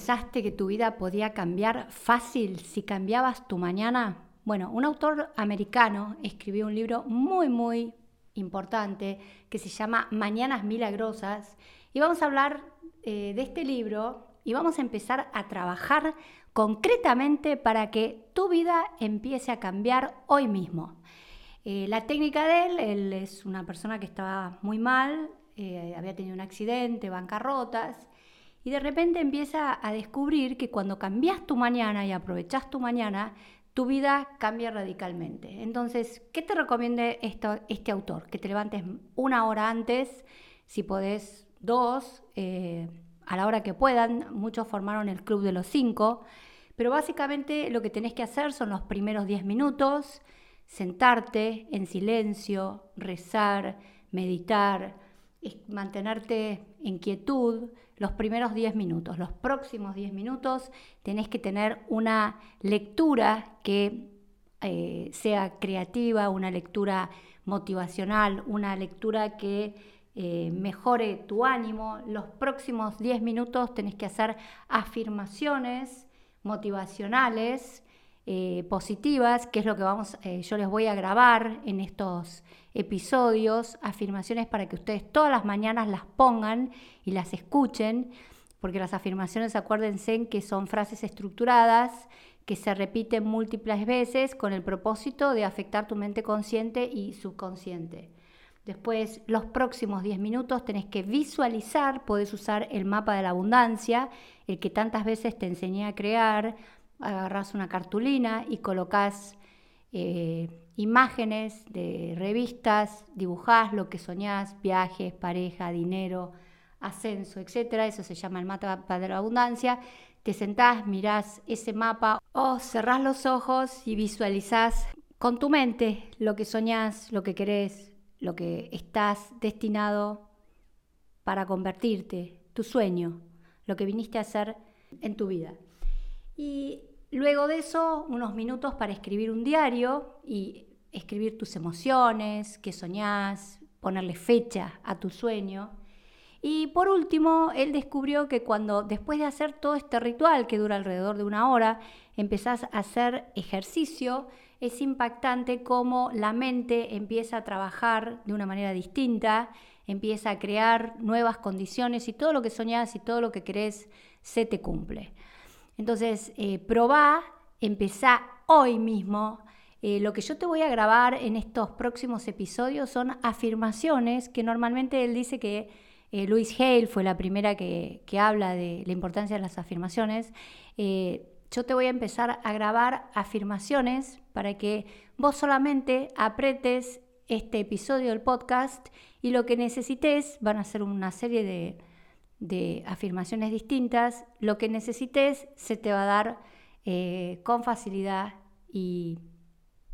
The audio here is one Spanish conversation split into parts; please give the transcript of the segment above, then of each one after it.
pensaste que tu vida podía cambiar fácil si cambiabas tu mañana? Bueno, un autor americano escribió un libro muy, muy importante que se llama Mañanas Milagrosas y vamos a hablar eh, de este libro y vamos a empezar a trabajar concretamente para que tu vida empiece a cambiar hoy mismo. Eh, la técnica de él, es una persona que estaba muy mal, eh, había tenido un accidente, bancarrotas, y de repente empieza a descubrir que cuando cambias tu mañana y aprovechas tu mañana, tu vida cambia radicalmente. Entonces, ¿qué te recomiende esto, este autor? Que te levantes una hora antes, si podés dos, eh, a la hora que puedan. Muchos formaron el club de los cinco, pero básicamente lo que tenés que hacer son los primeros diez minutos, sentarte en silencio, rezar, meditar, mantenerte en quietud, los primeros 10 minutos. Los próximos 10 minutos tenés que tener una lectura que eh, sea creativa, una lectura motivacional, una lectura que eh, mejore tu ánimo. Los próximos 10 minutos tenés que hacer afirmaciones motivacionales, eh, positivas, que es lo que vamos, yo les voy a grabar en estos episodios, afirmaciones para que ustedes todas las mañanas las pongan y las escuchen, porque las afirmaciones, acuérdense que son frases estructuradas que se repiten múltiples veces con el propósito de afectar tu mente consciente y subconsciente. Después, los próximos 10 minutos tenés que visualizar, podés usar el mapa de la abundancia, el que tantas veces te enseñé a crear, agarrás una cartulina y colocas eh, imágenes de revistas, dibujás lo que soñás, viajes, pareja, dinero, ascenso, etcétera. Eso se llama el mapa de la abundancia. Te sentás, mirás ese mapa o cerrás los ojos y visualizás con tu mente lo que soñás, lo que querés, lo que estás destinado para convertirte, tu sueño, lo que viniste a hacer en tu vida. Y luego de eso, unos minutos para escribir un diario y escribir tus emociones, qué soñás, ponerle fecha a tu sueño. Y por último, él descubrió que cuando después de hacer todo este ritual que dura alrededor de una hora, empezás a hacer ejercicio, es impactante cómo la mente empieza a trabajar de una manera distinta, empieza a crear nuevas condiciones y todo lo que soñás y todo lo que querés se te cumple. Entonces, eh, probá, empezá hoy mismo eh, lo que yo te voy a grabar en estos próximos episodios son afirmaciones que normalmente él dice que eh, Louise Hale fue la primera que, habla de la importancia de las afirmaciones. Eh, yo te voy a empezar a grabar afirmaciones para que vos solamente apretes este episodio del podcast y lo que necesites, van a ser una serie de, de afirmaciones distintas, lo que necesites se te va a dar con facilidad y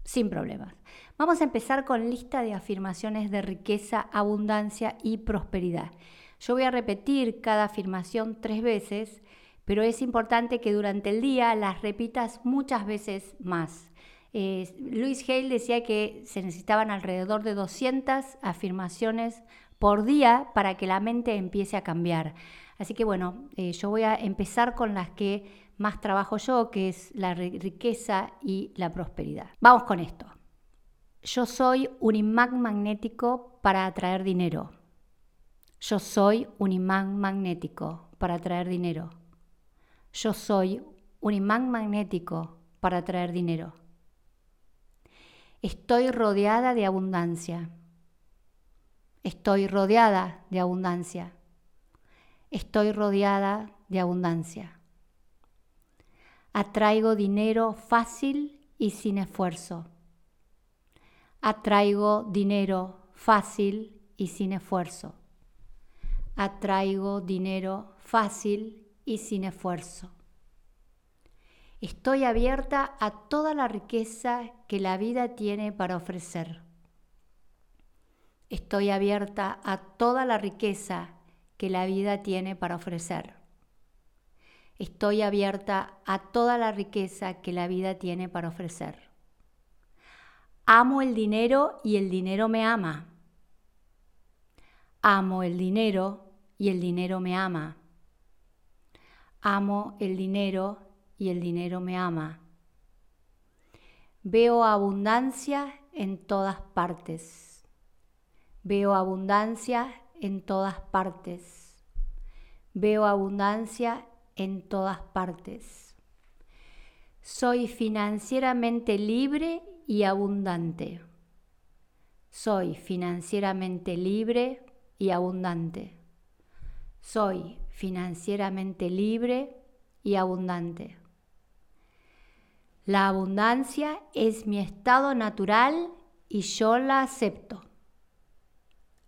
sin problemas. Vamos a empezar con lista de afirmaciones de riqueza, abundancia y prosperidad. Yo voy a repetir cada afirmación tres veces, pero es importante que durante el día las repitas muchas veces más. Luis Hale decía que se necesitaban alrededor de 200 afirmaciones por día para que la mente empiece a cambiar. Así que bueno, eh, yo voy a empezar con las que más trabajo yo, que es la riqueza y la prosperidad. Vamos con esto. Yo soy un imán magnético para atraer dinero. Yo soy un imán magnético para atraer dinero. Yo soy un imán magnético para atraer dinero. Estoy rodeada de abundancia. Estoy rodeada de abundancia. Estoy rodeada de abundancia. Atraigo dinero fácil y sin esfuerzo. Atraigo dinero fácil y sin esfuerzo. Atraigo dinero fácil y sin esfuerzo. Estoy abierta a toda la riqueza que la vida tiene para ofrecer. Estoy abierta a toda la riqueza que la vida tiene para ofrecer. Estoy abierta a toda la riqueza que la vida tiene para ofrecer. Amo el dinero y el dinero me ama. Amo el dinero y el dinero me ama. amo el dinero y el dinero me ama. Veo abundancia en todas partes. Veo abundancia en todas partes. Veo abundancia en todas partes. Soy financieramente libre y abundante. Soy financieramente libre y abundante. Soy financieramente libre y abundante. La abundancia es mi estado natural y yo la acepto.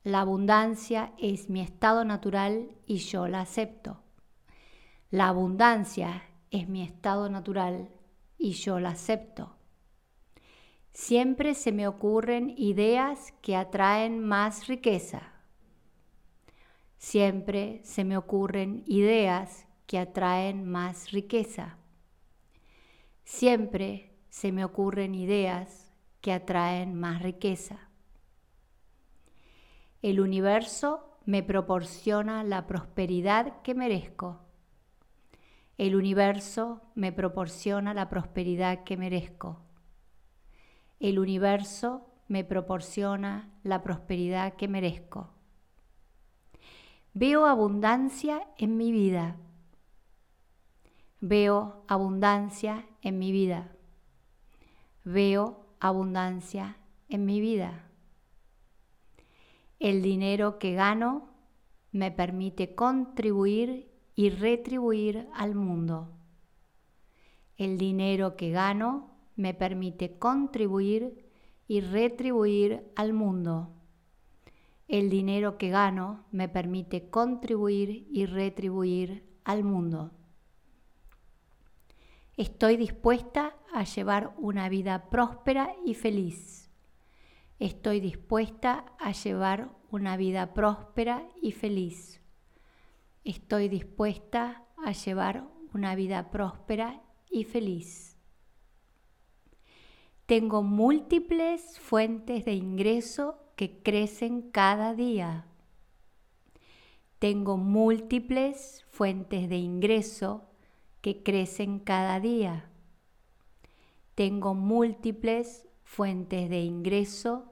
La abundancia es mi estado natural y yo la acepto. La abundancia es mi estado natural y yo la acepto. Siempre se me ocurren ideas que atraen más riqueza. Siempre se me ocurren ideas que atraen más riqueza. Siempre se me ocurren ideas que atraen más riqueza. El universo me proporciona la prosperidad que merezco. El universo me proporciona la prosperidad que merezco. El universo me proporciona la prosperidad que merezco. Veo abundancia en mi vida. Veo abundancia en mi vida. Veo abundancia en mi vida. El dinero que gano me permite contribuir y retribuir al mundo. El dinero que gano me permite contribuir y retribuir al mundo. El dinero que gano me permite contribuir y retribuir al mundo. Estoy dispuesta a llevar una vida próspera y feliz. Estoy dispuesta a llevar una vida próspera y feliz. Estoy dispuesta a llevar una vida próspera y feliz. Tengo múltiples fuentes de ingreso que crecen cada día. Tengo múltiples fuentes de ingreso que crecen cada día. Tengo múltiples fuentes de ingreso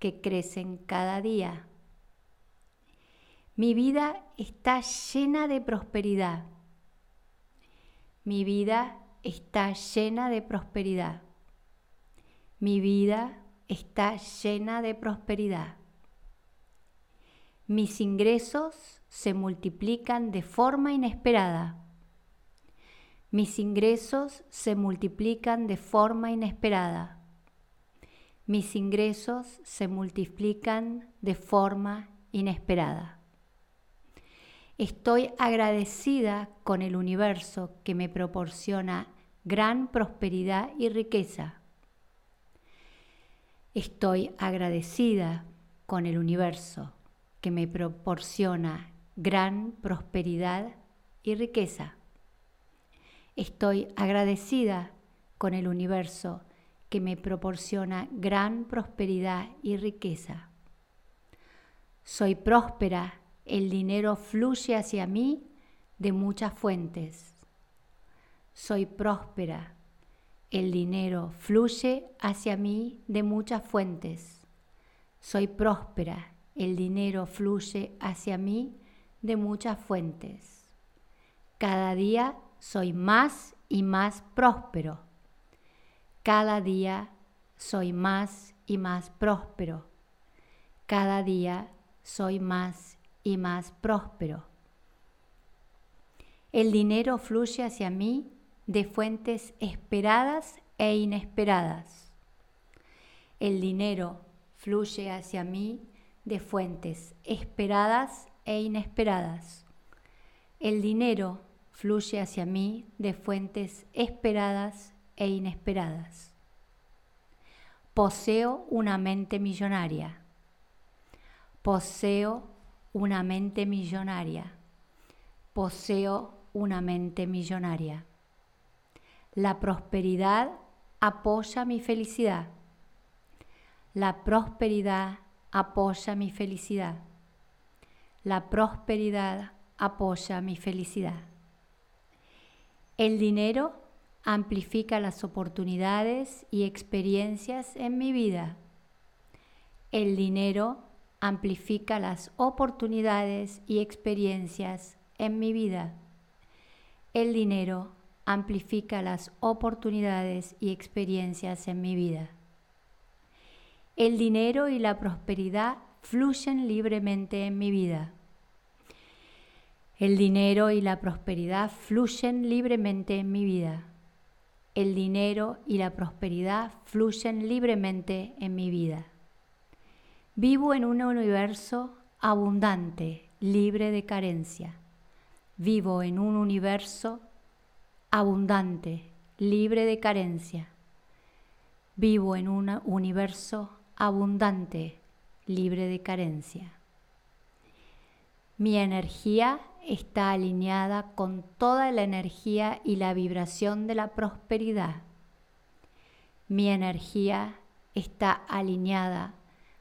que crecen cada día. Mi vida está llena de prosperidad. Mi vida está llena de prosperidad. Mi vida está llena de prosperidad. Mis ingresos se multiplican de forma inesperada. Mis ingresos se multiplican de forma inesperada. Mis ingresos se multiplican de forma inesperada. Estoy agradecida con el universo que me proporciona gran prosperidad y riqueza. Estoy agradecida con el universo que me proporciona gran prosperidad y riqueza. Estoy agradecida con el universo que me proporciona gran prosperidad y riqueza. Soy próspera, el dinero fluye hacia mí de muchas fuentes. Soy próspera, el dinero fluye hacia mí de muchas fuentes. Soy próspera. El dinero fluye hacia mí de muchas fuentes. Cada día soy más y más próspero. Cada día soy más y más próspero. Cada día soy más y más próspero. El dinero fluye hacia mí de fuentes esperadas e inesperadas. El dinero fluye hacia mí de fuentes esperadas e inesperadas. El dinero fluye hacia mí de fuentes esperadas e inesperadas. Poseo una mente millonaria. Poseo una mente millonaria. Poseo una mente millonaria. La prosperidad apoya mi felicidad. La prosperidad apoya mi felicidad. La prosperidad apoya mi felicidad. El dinero amplifica las oportunidades y experiencias en mi vida. El dinero amplifica las oportunidades y experiencias en mi vida. El dinero amplifica las oportunidades y experiencias en mi vida. El dinero y la prosperidad fluyen libremente en mi vida. El dinero y la prosperidad fluyen libremente en mi vida. El dinero y la prosperidad fluyen libremente en mi vida. Vivo en un universo abundante, libre de carencia. Vivo en un universo abundante, libre de carencia. Vivo en un universo abundante, libre de carencia. Mi energía está alineada con toda la energía y la vibración de la prosperidad. Mi energía está alineada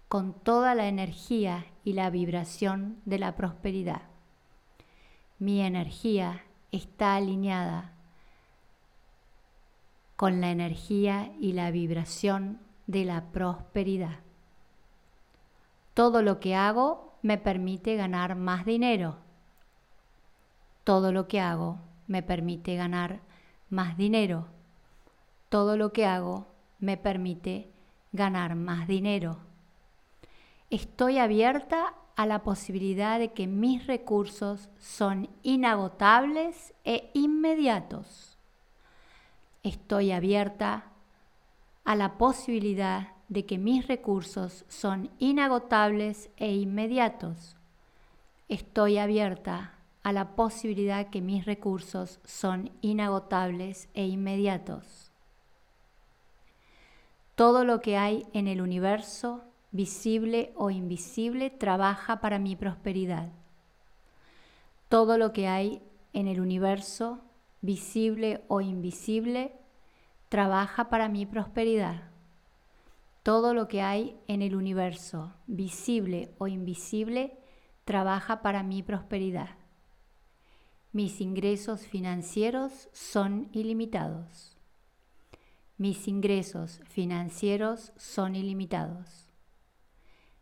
con toda la energía y la vibración de la prosperidad. Mi energía está alineada con la energía y la vibración de la prosperidad. Todo lo que hago me permite ganar más dinero todo lo que hago me permite ganar más dinero. Todo lo que hago me permite ganar más dinero. Estoy abierta a la posibilidad de que mis recursos son inagotables e inmediatos. Estoy abierta a la posibilidad de que mis recursos son inagotables e inmediatos. Estoy abierta a la posibilidad que mis recursos son inagotables e inmediatos. Todo lo que hay en el universo, visible o invisible, trabaja para mi prosperidad. Todo lo que hay en el universo, visible o invisible, trabaja para mi prosperidad. Todo lo que hay en el universo, visible o invisible, trabaja para mi prosperidad. Mis ingresos financieros son ilimitados. Mis ingresos financieros son ilimitados.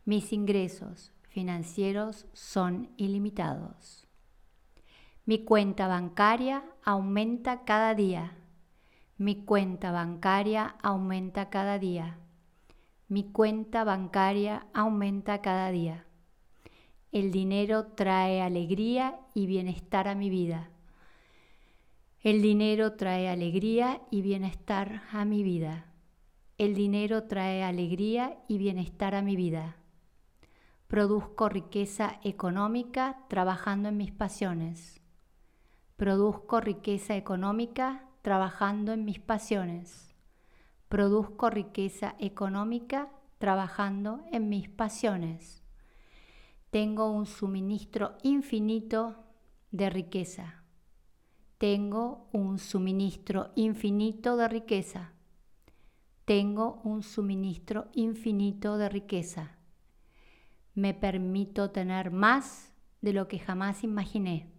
Mis ingresos financieros son ilimitados. Mi cuenta bancaria aumenta cada día. Mi cuenta bancaria aumenta cada día. Mi cuenta bancaria aumenta cada día. El dinero trae alegría y bienestar a mi vida. El dinero trae alegría y bienestar a mi vida. El dinero trae alegría y bienestar a mi vida. Produzco riqueza económica trabajando en mis pasiones. Produzco riqueza económica trabajando en mis pasiones. Produzco riqueza económica trabajando en mis pasiones tengo un suministro infinito de riqueza. Tengo un suministro infinito de riqueza. Tengo un suministro infinito de riqueza. Me permito tener más de lo que jamás imaginé.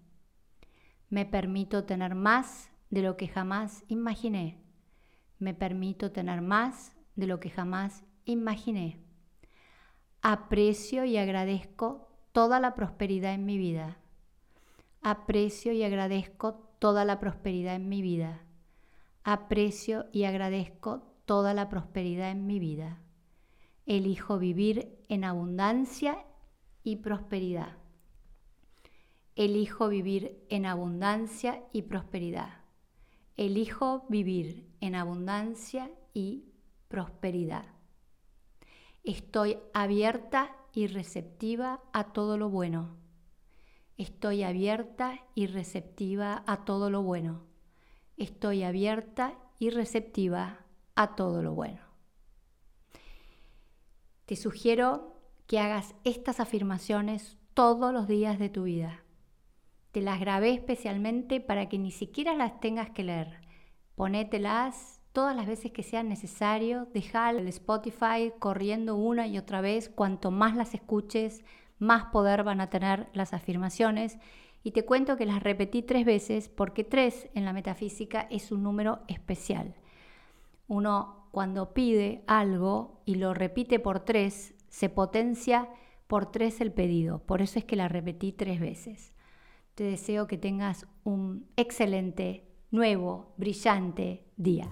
Me permito tener más de lo que jamás imaginé. Me permito tener más de lo que jamás imaginé. Aprecio y agradezco toda la prosperidad en mi vida. Aprecio y agradezco toda la prosperidad en mi vida. Aprecio y agradezco toda la prosperidad en mi vida. Elijo vivir en abundancia y prosperidad. Elijo vivir en abundancia y prosperidad. Elijo vivir en abundancia y prosperidad. Estoy abierta y receptiva a todo lo bueno. Estoy abierta y receptiva a todo lo bueno. Estoy abierta y receptiva a todo lo bueno. Te sugiero que hagas estas afirmaciones todos los días de tu vida. Te las grabé especialmente para que ni siquiera las tengas que leer. Ponételas todas las veces que sea necesario, dejar el Spotify corriendo una y otra vez, cuanto más las escuches, más poder van a tener las afirmaciones Y te cuento que las repetí tres veces porque tres en la metafísica es un número especial. Uno cuando pide algo y lo repite por tres, se potencia por tres el pedido. Por eso es que la repetí tres veces. Te deseo que tengas un excelente, nuevo, brillante día.